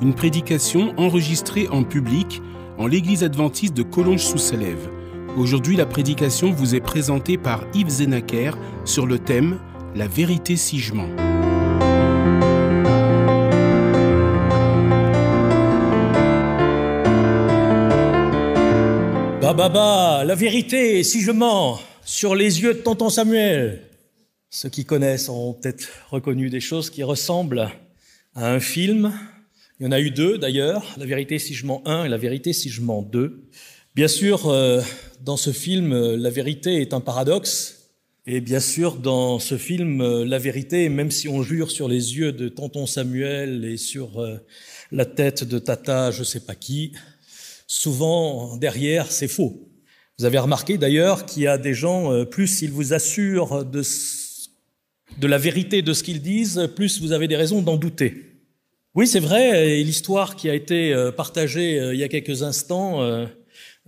Une prédication enregistrée en public en l'église adventiste de Collonges-sous-Salève. Aujourd'hui, la prédication vous est présentée par Yves Zenaker sur le thème La vérité si je mens. Bah bah bah, la vérité si je mens sur les yeux de tonton Samuel. Ceux qui connaissent ont peut-être reconnu des choses qui ressemblent à un film. Il y en a eu deux d'ailleurs, La vérité si je mens 1 et La vérité si je mens 2. Bien sûr, euh, dans ce film, euh, la vérité est un paradoxe. Et bien sûr, dans ce film, euh, la vérité, même si on jure sur les yeux de tonton Samuel et sur la tête de tata, je sais pas qui, souvent derrière, c'est faux. Vous avez remarqué d'ailleurs qu'il y a des gens, plus ils vous assurent de, de la vérité de ce qu'ils disent, plus vous avez des raisons d'en douter. Oui, c'est vrai, et l'histoire qui a été partagée il y a quelques instants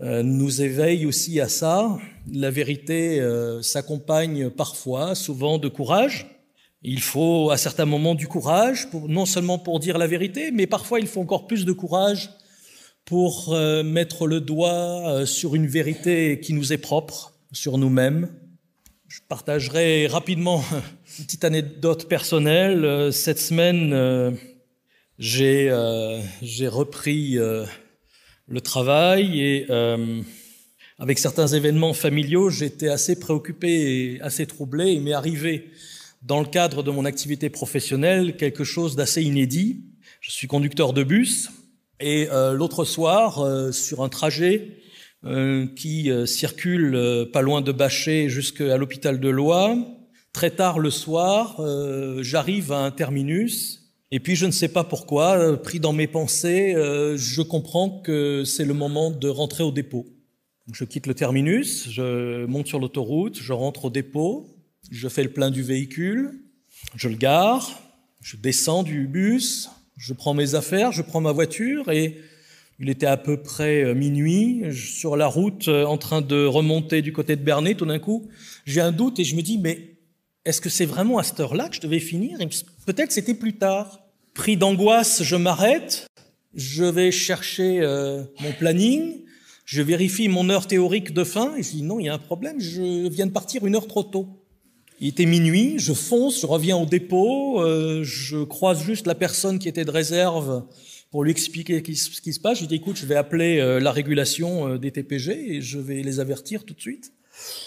euh, nous éveille aussi à ça. La vérité euh, s'accompagne parfois, souvent de courage. Il faut à certains moments du courage, non seulement pour dire la vérité, mais parfois il faut encore plus de courage pour euh, mettre le doigt sur une vérité qui nous est propre, sur nous-mêmes. Je partagerai rapidement une petite anecdote personnelle. Cette semaine, j'ai repris le travail et euh, avec certains événements familiaux, j'étais assez préoccupé et assez troublé. Il m'est arrivé, dans le cadre de mon activité professionnelle, quelque chose d'assez inédit. Je suis conducteur de bus et euh, l'autre soir, euh, sur un trajet qui circule pas loin de Bachet jusqu'à l'hôpital de Loire, très tard le soir, j'arrive à un terminus et puis je ne sais pas pourquoi, euh, pris dans mes pensées, euh, je comprends que c'est le moment de rentrer au dépôt. je quitte le terminus, je monte sur l'autoroute, je rentre au dépôt, je fais le plein du véhicule, je le gare, je descends du bus, je prends mes affaires, je prends ma voiture et il était à peu près euh, minuit, sur la route en train de remonter du côté de Bernay, tout d'un coup, j'ai un doute et je me dis mais est-ce que c'est vraiment à cette heure-là que je devais finir? Peut-être c'était plus tard. Pris d'angoisse, je m'arrête, je vais chercher euh, mon planning, je vérifie mon heure théorique de fin et je dis non, il y a un problème, je viens de partir une heure trop tôt. Il était minuit, je fonce, je reviens au dépôt, euh, je croise juste la personne qui était de réserve pour lui expliquer ce qui se passe. Je dis écoute, je vais appeler euh, la régulation des TPG et je vais les avertir tout de suite.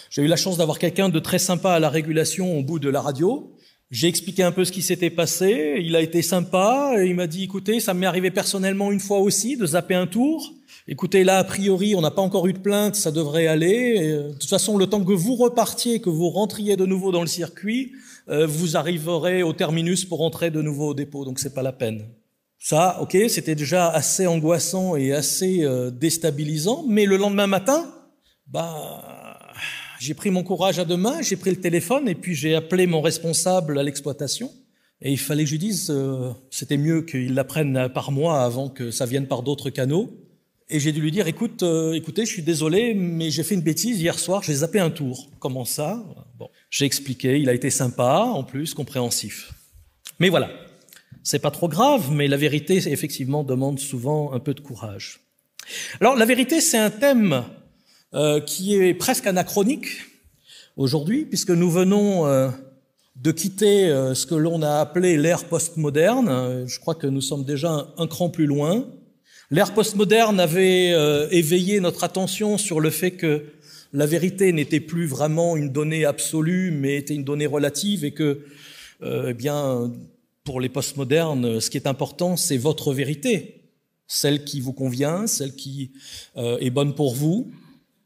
J'ai eu la chance d'avoir quelqu'un de très sympa à la régulation au bout de la radio. J'ai expliqué un peu ce qui s'était passé. Il a été sympa. Et il m'a dit, écoutez, ça m'est arrivé personnellement une fois aussi de zapper un tour. Écoutez, là, a priori, on n'a pas encore eu de plainte, ça devrait aller. Euh, de toute façon, le temps que vous repartiez, que vous rentriez de nouveau dans le circuit, euh, vous arriverez au terminus pour rentrer de nouveau au dépôt. Donc, c'est pas la peine. Ça, ok, c'était déjà assez angoissant et assez euh, déstabilisant. Mais le lendemain matin, bah, j'ai pris mon courage à deux mains, j'ai pris le téléphone et puis j'ai appelé mon responsable à l'exploitation. Et il fallait que je lui dise, euh, c'était mieux qu'il l'apprenne par moi avant que ça vienne par d'autres canaux. Et j'ai dû lui dire, écoute, euh, écoutez, je suis désolé, mais j'ai fait une bêtise hier soir, j'ai zappé un tour. Comment ça? Bon, j'ai expliqué, il a été sympa, en plus compréhensif. Mais voilà, c'est pas trop grave, mais la vérité, effectivement, demande souvent un peu de courage. Alors, la vérité, c'est un thème euh, qui est presque anachronique aujourd'hui, puisque nous venons euh, de quitter euh, ce que l'on a appelé l'ère postmoderne. Je crois que nous sommes déjà un, cran plus loin. L'ère postmoderne avait éveillé notre attention sur le fait que la vérité n'était plus vraiment une donnée absolue, mais était une donnée relative, et que, eh bien, pour les postmodernes, ce qui est important, c'est votre vérité, celle qui vous convient, celle qui est bonne pour vous,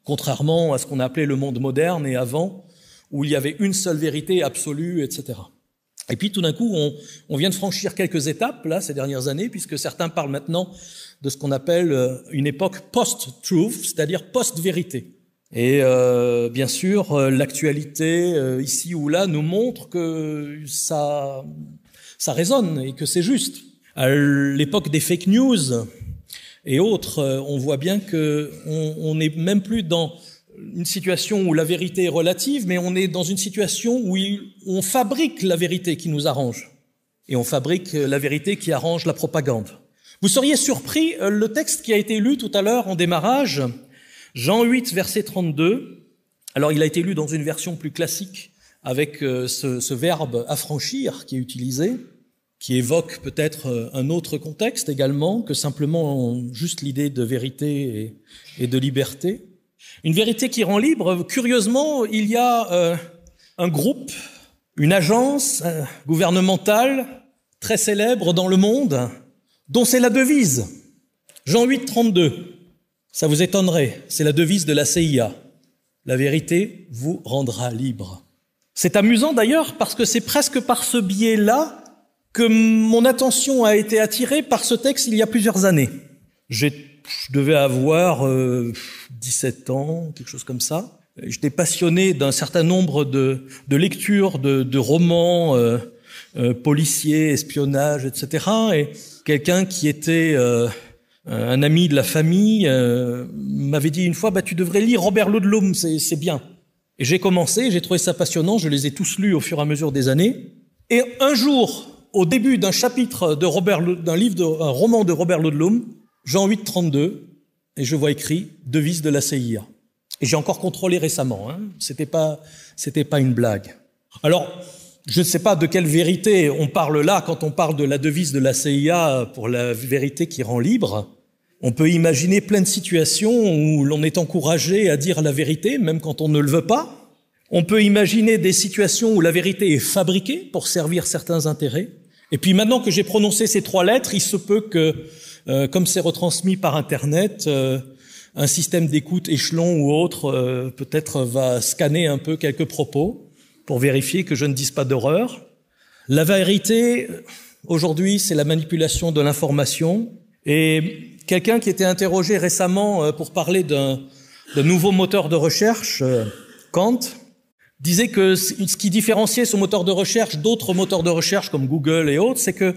contrairement à ce qu'on appelait le monde moderne et avant, où il y avait une seule vérité absolue, etc. Et puis tout d'un coup, on, vient de franchir quelques étapes, là, ces dernières années, puisque certains parlent maintenant de ce qu'on appelle euh, une époque post-truth, c'est-à-dire post-vérité. Et euh, bien sûr, euh, l'actualité, euh, ici ou là, nous montre que ça, ça résonne et que c'est juste. À l'époque des fake news et autres, on voit bien que on n'est même plus dans une situation où la vérité est relative, mais on est dans une situation où on fabrique la vérité qui nous arrange. Et on fabrique la vérité qui arrange la propagande. Vous seriez surpris, le texte qui a été lu tout à l'heure en démarrage, Jean 8, verset 32. Alors, il a été lu dans une version plus classique avec euh, ce verbe affranchir qui est utilisé, qui évoque peut-être euh, un autre contexte également que simplement juste l'idée de vérité et, de liberté. Une vérité qui rend libre. Curieusement, il y a euh, un groupe, une agence gouvernementale très célèbre dans le monde, dont c'est la devise. Jean 8, 32. Ça vous étonnerait, c'est la devise de la CIA. La vérité vous rendra libre. C'est amusant d'ailleurs parce que c'est presque par ce biais-là que mon attention a été attirée par ce texte il y a plusieurs années. Je devais avoir euh, 17 ans, quelque chose comme ça. J'étais passionné d'un certain nombre de, lectures de, romans euh, euh, policiers, espionnage, etc. Et quelqu'un qui était euh, euh, un ami de la famille euh, m'avait dit une fois, bah, tu devrais lire Robert Ludlum, c'est bien. Et j'ai commencé, j'ai trouvé ça passionnant, je les ai tous lus au fur et à mesure des années. Et un jour, au début d'un chapitre d'un livre, roman de Robert Ludlum, Jean 8, 32, et je vois écrit devise de la CIA. Et j'ai encore contrôlé récemment. Hein. C'était pas, c'était pas une blague. Alors, je ne sais pas de quelle vérité on parle là quand on parle de la devise de la CIA pour la vérité qui rend libre. On peut imaginer plein de situations où l'on est encouragé à dire la vérité, même quand on ne le veut pas. On peut imaginer des situations où la vérité est fabriquée pour servir certains intérêts. Et puis maintenant que j'ai prononcé ces trois lettres, il se peut que, euh, comme c'est retransmis par Internet, euh, un système d'écoute échelon ou autre euh, peut-être va scanner un peu quelques propos pour vérifier que je ne dise pas d'horreur. La vérité, aujourd'hui, c'est la manipulation de l'information. Et Quelqu'un qui était interrogé récemment euh, pour parler d'un nouveau moteur de recherche, euh, Kant, disait que ce qui différenciait ce moteur de recherche d'autres moteurs de recherche comme Google et autres, c'est que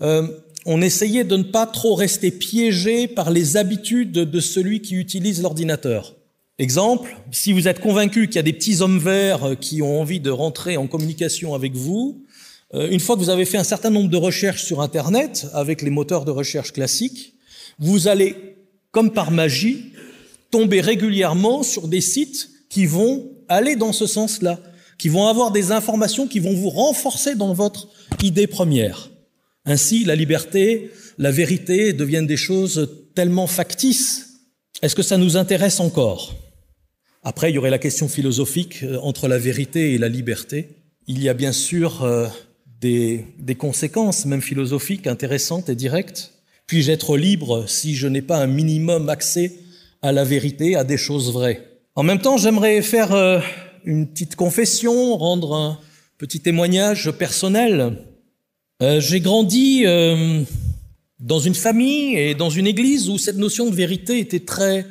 euh, on essayait de ne pas trop rester piégé par les habitudes de celui qui utilise l'ordinateur. Exemple, si vous êtes convaincu qu'il y a des petits hommes verts qui ont envie de rentrer en communication avec vous, une fois que vous avez fait un certain nombre de recherches sur Internet avec les moteurs de recherche classiques, vous allez, comme par magie, tomber régulièrement sur des sites qui vont aller dans ce sens-là, qui vont avoir des informations qui vont vous renforcer dans votre idée première. Ainsi, la liberté, la vérité deviennent des choses tellement factices. Est-ce que ça nous intéresse encore? Après, il y aurait la question philosophique euh, entre la vérité et la liberté. Il y a bien sûr euh, des, des conséquences, même philosophiques, intéressantes et directes. Puis-je être libre si je n'ai pas un minimum accès à la vérité, à des choses vraies? En même temps, j'aimerais faire euh, une petite confession, rendre un petit témoignage personnel. Euh, j'ai grandi euh, dans une famille et dans une église où cette notion de vérité était très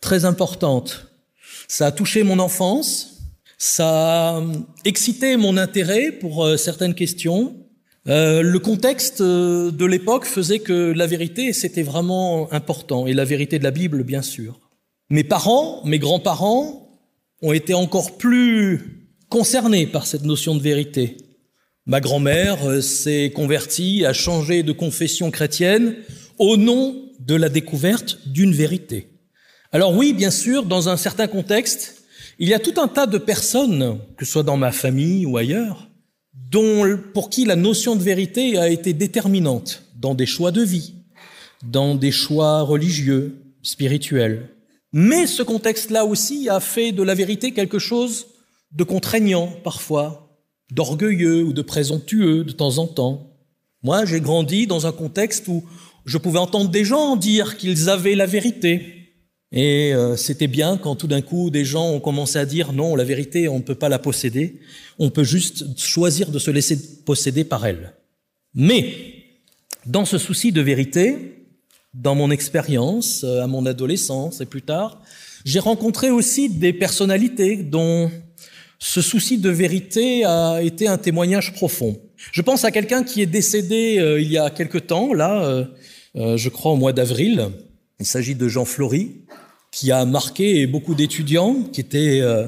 très importante. Ça a touché mon enfance, ça a excité mon intérêt pour certaines questions, le contexte de l'époque faisait que la vérité, c'était vraiment important, et la vérité de la Bible, bien sûr. Mes parents, mes grands-parents, ont été encore plus concernés par cette notion de vérité. Ma grand-mère euh, s'est convertie, a changé de confession chrétienne au nom de la découverte d'une vérité. Alors oui, bien sûr, dans un certain contexte, il y a tout un tas de personnes, que ce soit dans ma famille ou ailleurs, dont, pour qui la notion de vérité a été déterminante dans des choix de vie, dans des choix religieux, spirituels. Mais ce contexte-là aussi a fait de la vérité quelque chose de contraignant parfois, d'orgueilleux ou de présomptueux de temps en temps. Moi, j'ai grandi dans un contexte où je pouvais entendre des gens dire qu'ils avaient la vérité. Et euh, c'était bien quand tout d'un coup des gens ont commencé à dire non, la vérité, on ne peut pas la posséder, on peut juste choisir de se laisser posséder par elle. Mais dans ce souci de vérité, dans mon expérience, euh, à mon adolescence et plus tard, j'ai rencontré aussi des personnalités dont ce souci de vérité a été un témoignage profond. Je pense à quelqu'un qui est décédé euh, il y a quelque temps, là, je crois au mois d'avril, il s'agit de Jean Flory, qui a marqué beaucoup d'étudiants, qui était euh,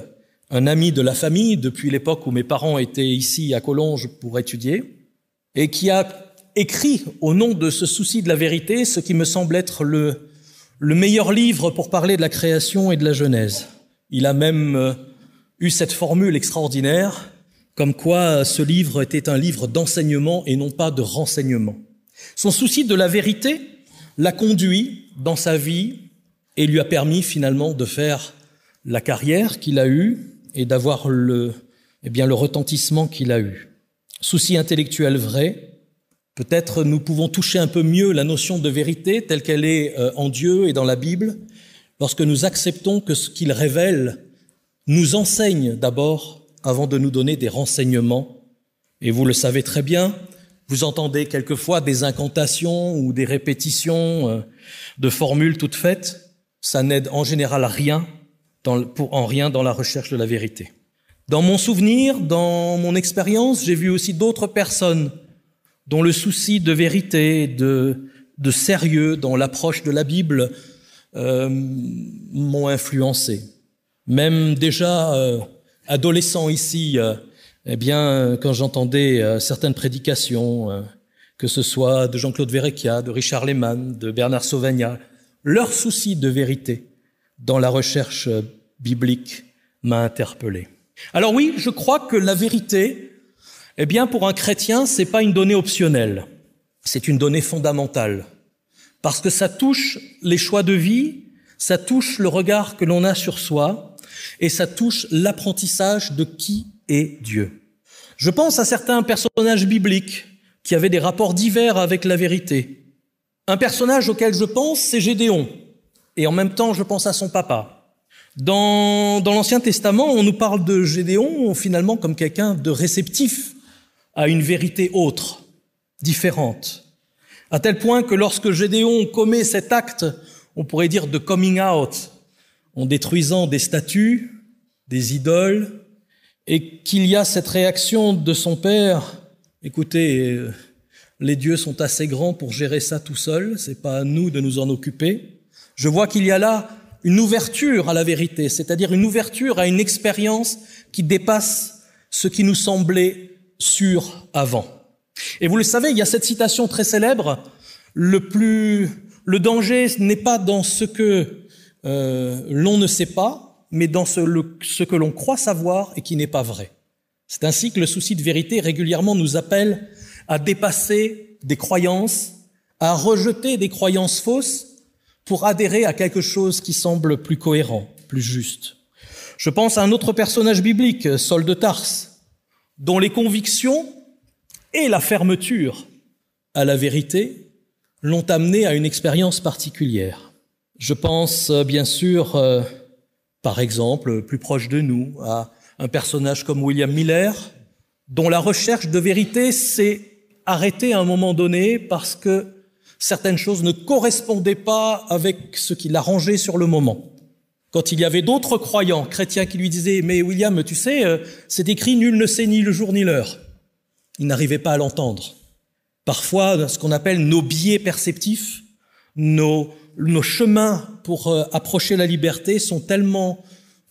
un ami de la famille depuis l'époque où mes parents étaient ici à Collonges pour étudier, et qui a écrit au nom de ce souci de la vérité ce qui me semble être le, le meilleur livre pour parler de la création et de la Genèse. Il a même euh, eu cette formule extraordinaire, comme quoi ce livre était un livre d'enseignement et non pas de renseignement. Son souci de la vérité l'a conduit dans sa vie et lui a permis finalement de faire la carrière qu'il a eue et d'avoir le, eh bien, le retentissement qu'il a eu. Souci intellectuel vrai, peut-être nous pouvons toucher un peu mieux la notion de vérité telle qu'elle est euh, en Dieu et dans la Bible lorsque nous acceptons que ce qu'il révèle nous enseigne d'abord avant de nous donner des renseignements. Et vous le savez très bien, vous entendez quelquefois des incantations ou des répétitions euh, de formules toutes faites. Ça n'aide en général à rien, en rien dans la recherche de la vérité. Dans mon souvenir, dans mon expérience, j'ai vu aussi d'autres personnes dont le souci de vérité, de, de sérieux dans l'approche de la Bible euh, m'ont influencé. Même déjà euh, adolescent ici, euh, eh bien, quand j'entendais euh, certaines prédications, euh, que ce soit de Jean-Claude Verrecchia, de Richard Lehmann, de Bernard Sauvagna, leur souci de vérité dans la recherche euh, biblique m'a interpellé. Alors oui, je crois que la vérité, eh bien, pour un chrétien, c'est pas une donnée optionnelle. C'est une donnée fondamentale. Parce que ça touche les choix de vie, ça touche le regard que l'on a sur soi, et ça touche l'apprentissage de qui est Dieu. Je pense à certains personnages bibliques qui avaient des rapports divers avec la vérité. Un personnage auquel je pense, c'est Gédéon, et en même temps je pense à son papa. Dans, dans l'Ancien Testament, on nous parle de Gédéon finalement comme quelqu'un de réceptif à une vérité autre, différente. À tel point que lorsque Gédéon commet cet acte, on pourrait dire de coming out, en détruisant des statues, des idoles, et qu'il y a cette réaction de son père, écoutez, euh, les dieux sont assez grands pour gérer ça tout seul, c'est pas à nous de nous en occuper. Je vois qu'il y a là une ouverture à la vérité, c'est-à-dire une ouverture à une expérience qui dépasse ce qui nous semblait sûr avant. Et vous le savez, il y a cette citation très célèbre, le plus, le danger n'est pas dans ce que euh, l'on ne sait pas, mais dans ce, ce que l'on croit savoir et qui n'est pas vrai. C'est ainsi que le souci de vérité régulièrement nous appelle à dépasser des croyances, à rejeter des croyances fausses pour adhérer à quelque chose qui semble plus cohérent, plus juste. Je pense à un autre personnage biblique, Saul de Tarse, dont les convictions et la fermeture à la vérité l'ont amené à une expérience particulière. Je pense euh, bien sûr, euh, par exemple, plus proche de nous, à un personnage comme William Miller, dont la recherche de vérité s'est arrêtée à un moment donné parce que certaines choses ne correspondaient pas avec ce qu'il arrangeait sur le moment. Quand il y avait d'autres croyants chrétiens qui lui disaient Mais William, tu sais, euh, c'est écrit nul ne sait ni le jour ni l'heure. Il n'arrivait pas à l'entendre. Parfois, ce qu'on appelle nos biais perceptifs, nos, chemins pour euh, approcher la liberté sont tellement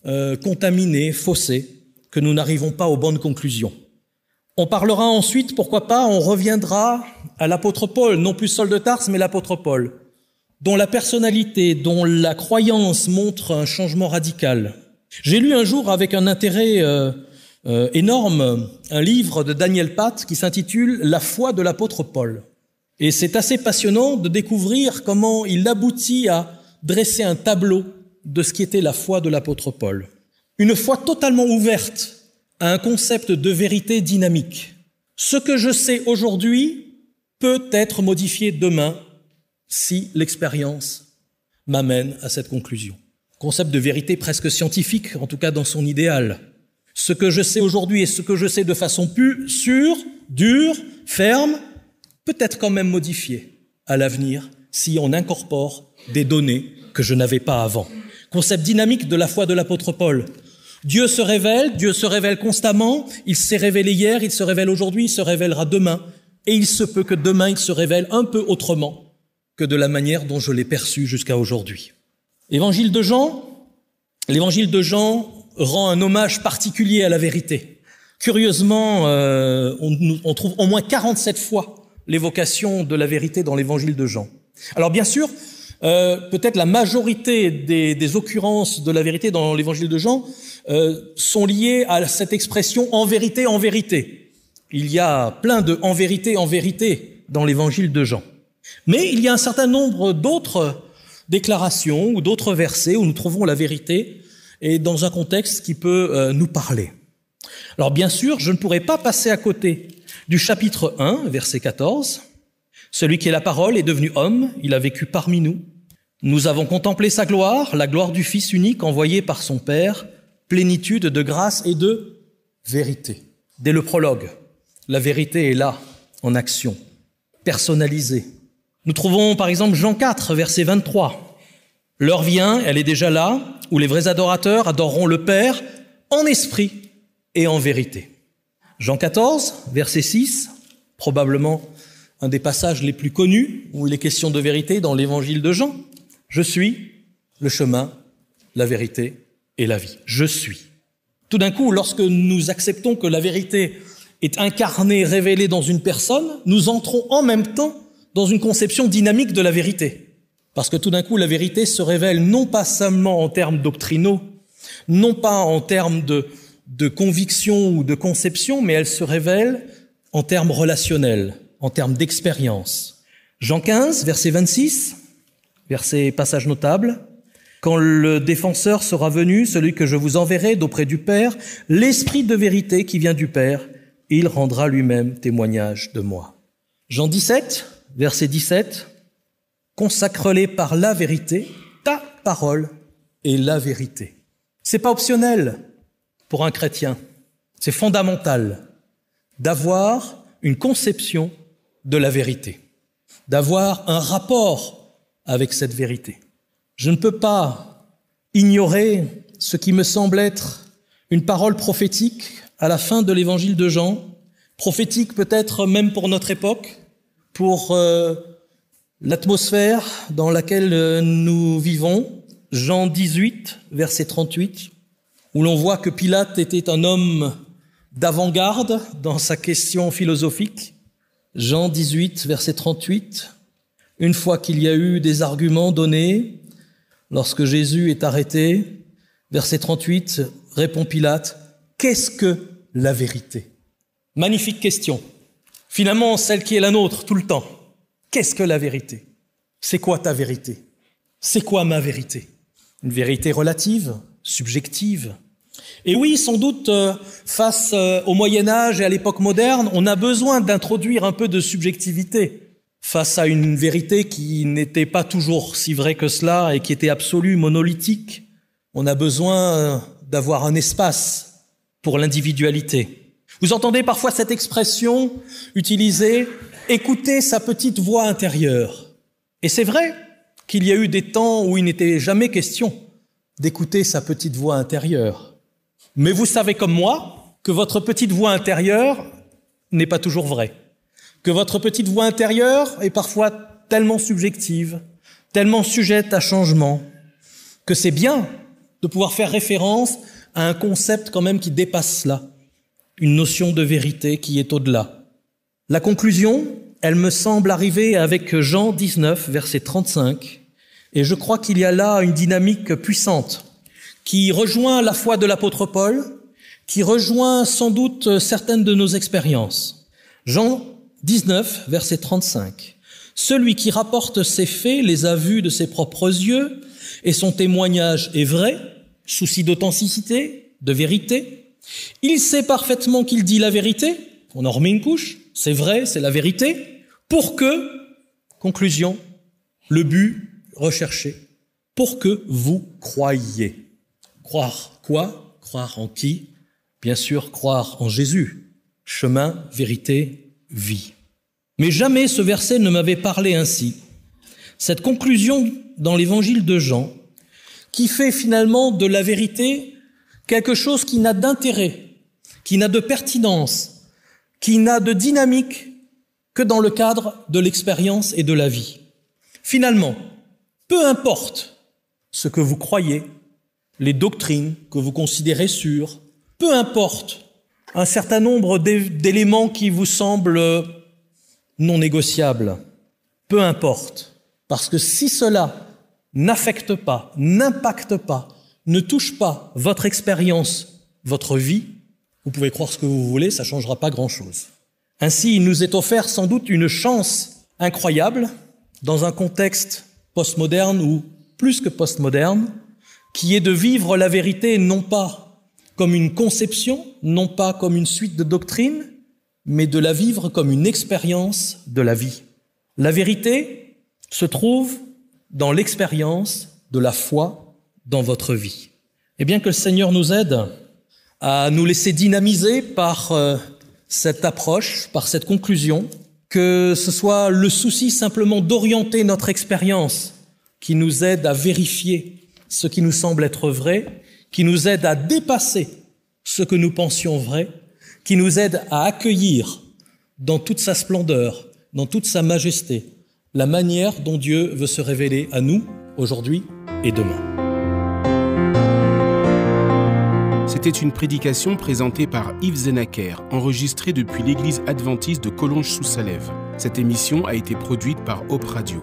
euh, contaminés, faussés, que nous n'arrivons pas aux bonnes conclusions. On parlera ensuite, pourquoi pas, on reviendra à l'apôtre Paul, non plus Saul de Tarse, mais l'apôtre Paul, dont la personnalité, dont la croyance montre un changement radical. J'ai lu un jour avec un intérêt euh, euh, énorme un livre de Daniel Pat qui s'intitule La foi de l'apôtre Paul. Et c'est assez passionnant de découvrir comment il aboutit à dresser un tableau de ce qui était la foi de l'apôtre Paul. Une foi totalement ouverte à un concept de vérité dynamique. Ce que je sais aujourd'hui peut être modifié demain si l'expérience m'amène à cette conclusion. Concept de vérité presque scientifique, en tout cas dans son idéal. Ce que je sais aujourd'hui et ce que je sais de façon plus sûre, dure, ferme, peut être quand même modifié à l'avenir si on incorpore des données que je n'avais pas avant. Concept dynamique de la foi de l'apôtre Paul. Dieu se révèle, Dieu se révèle constamment, il s'est révélé hier, il se révèle aujourd'hui, il se révélera demain, et il se peut que demain il se révèle un peu autrement de la manière dont je l'ai perçu jusqu'à aujourd'hui. Évangile de Jean, l'évangile de Jean rend un hommage particulier à la vérité. Curieusement, euh, on, trouve au moins 47 fois l'évocation de la vérité dans l'évangile de Jean. Alors bien sûr, euh, peut-être la majorité des, des, occurrences de la vérité dans l'évangile de Jean euh, sont liées à cette expression en vérité, en vérité. Il y a plein de en vérité, en vérité dans l'évangile de Jean. Mais il y a un certain nombre d'autres déclarations ou d'autres versets où nous trouvons la vérité et dans un contexte qui peut euh, nous parler. Alors bien sûr, je ne pourrais pas passer à côté du chapitre 1, verset 14. Celui qui est la parole est devenu homme, il a vécu parmi nous. Nous avons contemplé sa gloire, la gloire du Fils unique envoyé par son Père, plénitude de grâce et de vérité. Dès le prologue, la vérité est là, en action, personnalisée. Nous trouvons par exemple Jean 4, verset 23. L'heure vient, elle est déjà là, où les vrais adorateurs adoreront le Père en esprit et en vérité. Jean 14, verset 6, probablement un des passages les plus connus où il est question de vérité dans l'évangile de Jean. Je suis le chemin, la vérité et la vie. Je suis. Tout d'un coup, lorsque nous acceptons que la vérité est incarnée, révélée dans une personne, nous entrons en même temps dans une conception dynamique de la vérité. Parce que tout d'un coup, la vérité se révèle non pas seulement en termes doctrinaux, non pas en termes de, conviction ou de conception, mais elle se révèle en termes relationnels, en termes d'expérience. Jean 15, verset 26, verset passage notable. Quand le défenseur sera venu, celui que je vous enverrai d'auprès du Père, l'Esprit de vérité qui vient du Père, il rendra lui-même témoignage de moi. Jean 17, verset 17, consacre-les par la vérité, ta parole est la vérité. C'est pas optionnel pour un chrétien. C'est fondamental d'avoir une conception de la vérité, d'avoir un rapport avec cette vérité. Je ne peux pas ignorer ce qui me semble être une parole prophétique à la fin de l'évangile de Jean, prophétique peut-être même pour notre époque, pour euh, l'atmosphère dans laquelle euh, nous vivons. Jean 18, verset 38 où l'on voit que Pilate était un homme d'avant-garde dans sa question philosophique. Jean 18, verset 38. Une fois qu'il y a eu des arguments donnés, lorsque Jésus est arrêté, verset 38, répond Pilate, qu'est-ce que la vérité? Magnifique question. Finalement, celle qui est la nôtre tout le temps. Qu'est-ce que la vérité? C'est quoi ta vérité? C'est quoi ma vérité? Une vérité relative subjective. Et oui, sans doute, euh, face euh, au Moyen Âge et à l'époque moderne, on a besoin d'introduire un peu de subjectivité face à une vérité qui n'était pas toujours si vraie que cela et qui était absolue, monolithique. On a besoin euh, d'avoir un espace pour l'individualité. Vous entendez parfois cette expression utilisée, écouter sa petite voix intérieure. Et c'est vrai qu'il y a eu des temps où il n'était jamais question d'écouter sa petite voix intérieure. Mais vous savez comme moi que votre petite voix intérieure n'est pas toujours vraie, que votre petite voix intérieure est parfois tellement subjective, tellement sujette à changement, que c'est bien de pouvoir faire référence à un concept quand même qui dépasse cela, une notion de vérité qui est au-delà. La conclusion, elle me semble arriver avec Jean 19, verset 35, et je crois qu'il y a là une dynamique puissante qui rejoint la foi de l'apôtre Paul, qui rejoint sans doute certaines de nos expériences. Jean 19, verset 35. Celui qui rapporte ces faits les a vus de ses propres yeux, et son témoignage est vrai, souci d'authenticité, de vérité. Il sait parfaitement qu'il dit la vérité, on en remet une couche, c'est vrai, c'est la vérité, pour que, conclusion, le but recherché pour que vous croyiez. Croire quoi? Croire en qui? Bien sûr, croire en Jésus. Chemin, vérité, vie. Mais jamais ce verset ne m'avait parlé ainsi. Cette conclusion dans l'évangile de Jean, qui fait finalement de la vérité quelque chose qui n'a d'intérêt, qui n'a de pertinence, qui n'a de dynamique que dans le cadre de l'expérience et de la vie. Finalement, peu importe ce que vous croyez, les doctrines que vous considérez sûres, peu importe un certain nombre d'éléments qui vous semblent non négociables, peu importe, parce que si cela n'affecte pas, n'impacte pas, ne touche pas votre expérience, votre vie, vous pouvez croire ce que vous voulez, ça ne changera pas grand-chose. Ainsi, il nous est offert sans doute une chance incroyable dans un contexte postmoderne ou plus que postmoderne, qui est de vivre la vérité non pas comme une conception, non pas comme une suite de doctrines, mais de la vivre comme une expérience de la vie. La vérité se trouve dans l'expérience de la foi dans votre vie. Et bien que le Seigneur nous aide à nous laisser dynamiser par euh, cette approche, par cette conclusion, que ce soit le souci simplement d'orienter notre expérience qui nous aide à vérifier ce qui nous semble être vrai, qui nous aide à dépasser ce que nous pensions vrai, qui nous aide à accueillir dans toute sa splendeur, dans toute sa majesté, la manière dont Dieu veut se révéler à nous aujourd'hui et demain. C'était une prédication présentée par Yves Zenaker, enregistrée depuis l'église adventiste de Collonges-sous-Salève. Cette émission a été produite par Hope Radio.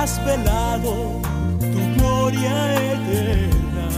has velado tu gloria eterna.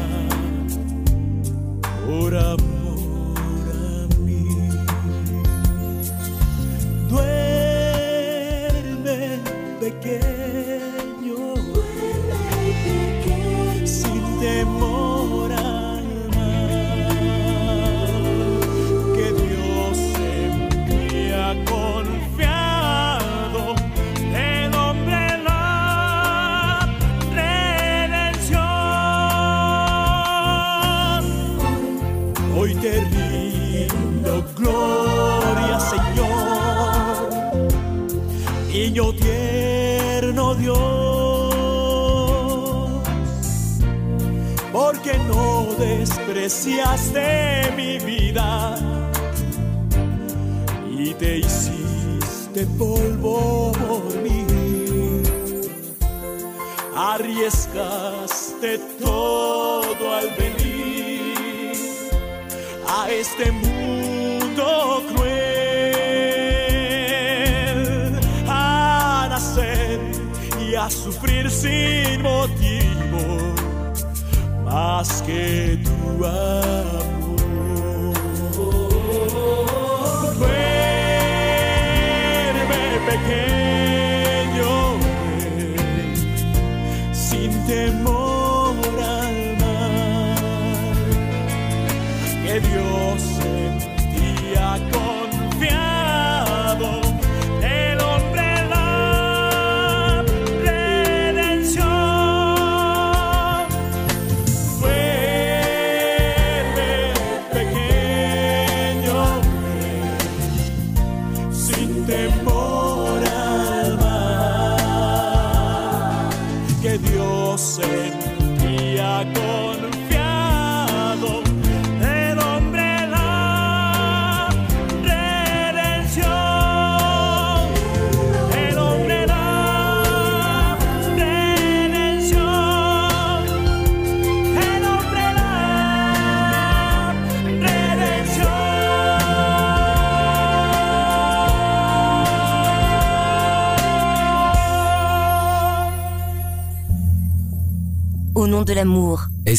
Despreciaste mi vida. Y te hiciste polvo por mí. Arriesgaste todo al venir a este mundo cruel, a nacer y a sufrir sin motivo más que tu amor. Duerme pequeño,